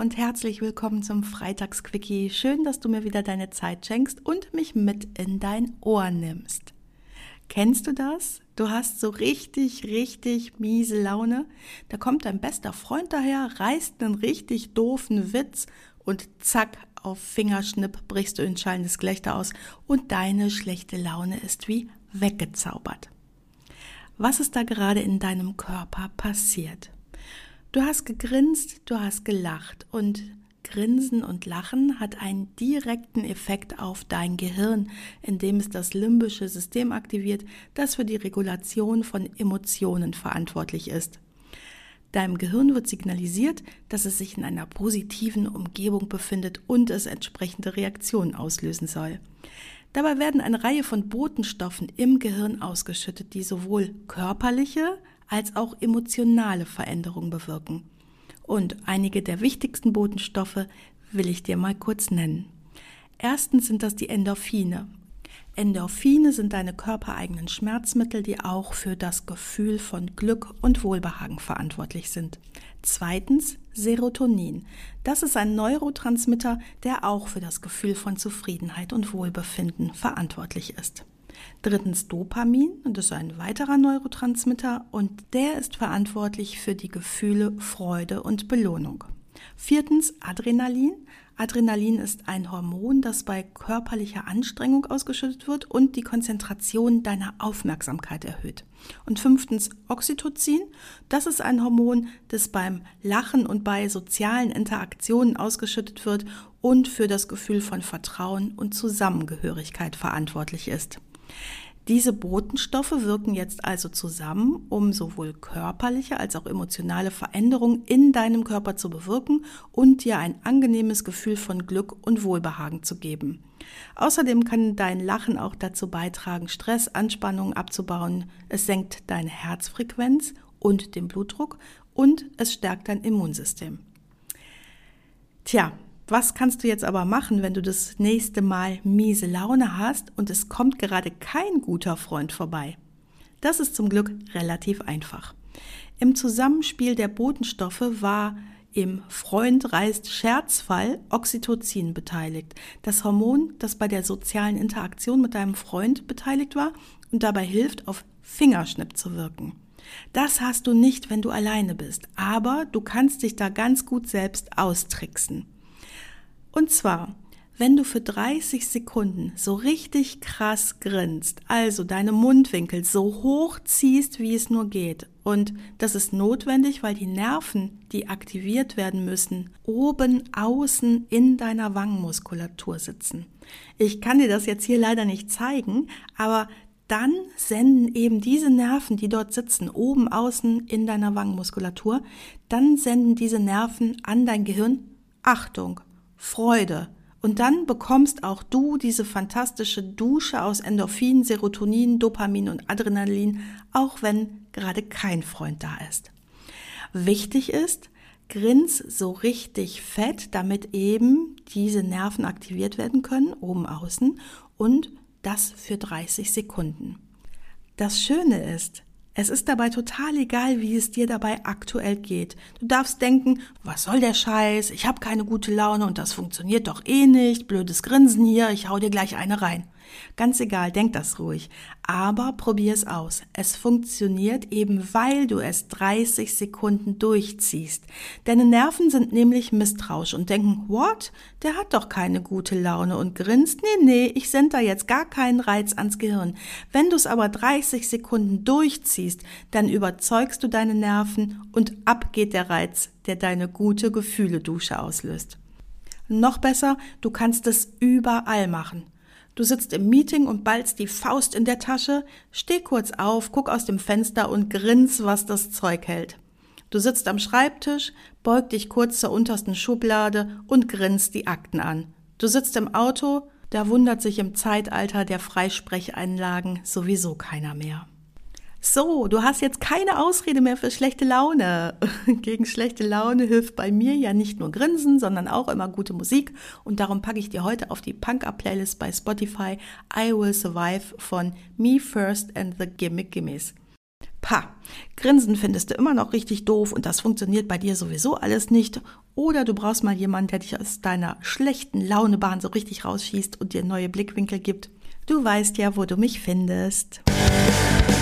Und herzlich willkommen zum Freitagsquickie. Schön, dass du mir wieder deine Zeit schenkst und mich mit in dein Ohr nimmst. Kennst du das? Du hast so richtig, richtig miese Laune. Da kommt dein bester Freund daher, reißt einen richtig doofen Witz und zack, auf Fingerschnipp brichst du in schallendes Gelächter aus und deine schlechte Laune ist wie weggezaubert. Was ist da gerade in deinem Körper passiert? Du hast gegrinst, du hast gelacht und Grinsen und Lachen hat einen direkten Effekt auf dein Gehirn, indem es das limbische System aktiviert, das für die Regulation von Emotionen verantwortlich ist. Deinem Gehirn wird signalisiert, dass es sich in einer positiven Umgebung befindet und es entsprechende Reaktionen auslösen soll. Dabei werden eine Reihe von Botenstoffen im Gehirn ausgeschüttet, die sowohl körperliche als auch emotionale Veränderungen bewirken. Und einige der wichtigsten Botenstoffe will ich dir mal kurz nennen. Erstens sind das die Endorphine. Endorphine sind deine körpereigenen Schmerzmittel, die auch für das Gefühl von Glück und Wohlbehagen verantwortlich sind. Zweitens Serotonin. Das ist ein Neurotransmitter, der auch für das Gefühl von Zufriedenheit und Wohlbefinden verantwortlich ist. Drittens Dopamin, und das ist ein weiterer Neurotransmitter und der ist verantwortlich für die Gefühle Freude und Belohnung. Viertens Adrenalin. Adrenalin ist ein Hormon, das bei körperlicher Anstrengung ausgeschüttet wird und die Konzentration deiner Aufmerksamkeit erhöht. Und fünftens Oxytocin. Das ist ein Hormon, das beim Lachen und bei sozialen Interaktionen ausgeschüttet wird und für das Gefühl von Vertrauen und Zusammengehörigkeit verantwortlich ist. Diese Botenstoffe wirken jetzt also zusammen, um sowohl körperliche als auch emotionale Veränderungen in deinem Körper zu bewirken und dir ein angenehmes Gefühl von Glück und Wohlbehagen zu geben. Außerdem kann dein Lachen auch dazu beitragen, Stress, Anspannungen abzubauen. Es senkt deine Herzfrequenz und den Blutdruck und es stärkt dein Immunsystem. Tja, was kannst du jetzt aber machen, wenn du das nächste Mal miese Laune hast und es kommt gerade kein guter Freund vorbei? Das ist zum Glück relativ einfach. Im Zusammenspiel der Botenstoffe war im Freund reist Scherzfall Oxytocin beteiligt, das Hormon, das bei der sozialen Interaktion mit deinem Freund beteiligt war und dabei hilft, auf Fingerschnipp zu wirken. Das hast du nicht, wenn du alleine bist, aber du kannst dich da ganz gut selbst austricksen. Und zwar, wenn du für 30 Sekunden so richtig krass grinst, also deine Mundwinkel so hoch ziehst, wie es nur geht. Und das ist notwendig, weil die Nerven, die aktiviert werden müssen, oben außen in deiner Wangenmuskulatur sitzen. Ich kann dir das jetzt hier leider nicht zeigen, aber dann senden eben diese Nerven, die dort sitzen, oben außen in deiner Wangenmuskulatur, dann senden diese Nerven an dein Gehirn Achtung, Freude. Und dann bekommst auch du diese fantastische Dusche aus Endorphin, Serotonin, Dopamin und Adrenalin, auch wenn gerade kein Freund da ist. Wichtig ist, grins so richtig fett, damit eben diese Nerven aktiviert werden können, oben außen, und das für 30 Sekunden. Das Schöne ist, es ist dabei total egal, wie es dir dabei aktuell geht. Du darfst denken, was soll der Scheiß? Ich habe keine gute Laune und das funktioniert doch eh nicht. Blödes Grinsen hier, ich hau dir gleich eine rein. Ganz egal, denk das ruhig. Aber probier es aus. Es funktioniert eben, weil du es 30 Sekunden durchziehst. Deine Nerven sind nämlich misstrauisch und denken, what? Der hat doch keine gute Laune und grinst. Nee, nee, ich sende da jetzt gar keinen Reiz ans Gehirn. Wenn du es aber 30 Sekunden durchziehst, dann überzeugst du deine Nerven und ab geht der Reiz, der deine gute Gefühle-Dusche auslöst. Noch besser, du kannst es überall machen. Du sitzt im Meeting und ballst die Faust in der Tasche, steh kurz auf, guck aus dem Fenster und grins, was das Zeug hält. Du sitzt am Schreibtisch, beug dich kurz zur untersten Schublade und grinst die Akten an. Du sitzt im Auto, Da wundert sich im Zeitalter der Freisprecheinlagen sowieso keiner mehr. So, du hast jetzt keine Ausrede mehr für schlechte Laune. Gegen schlechte Laune hilft bei mir ja nicht nur Grinsen, sondern auch immer gute Musik. Und darum packe ich dir heute auf die Punk-Up-Playlist bei Spotify I Will Survive von Me First and the Gimmick Gimmies. Pa, Grinsen findest du immer noch richtig doof und das funktioniert bei dir sowieso alles nicht. Oder du brauchst mal jemanden, der dich aus deiner schlechten Launebahn so richtig rausschießt und dir neue Blickwinkel gibt. Du weißt ja, wo du mich findest.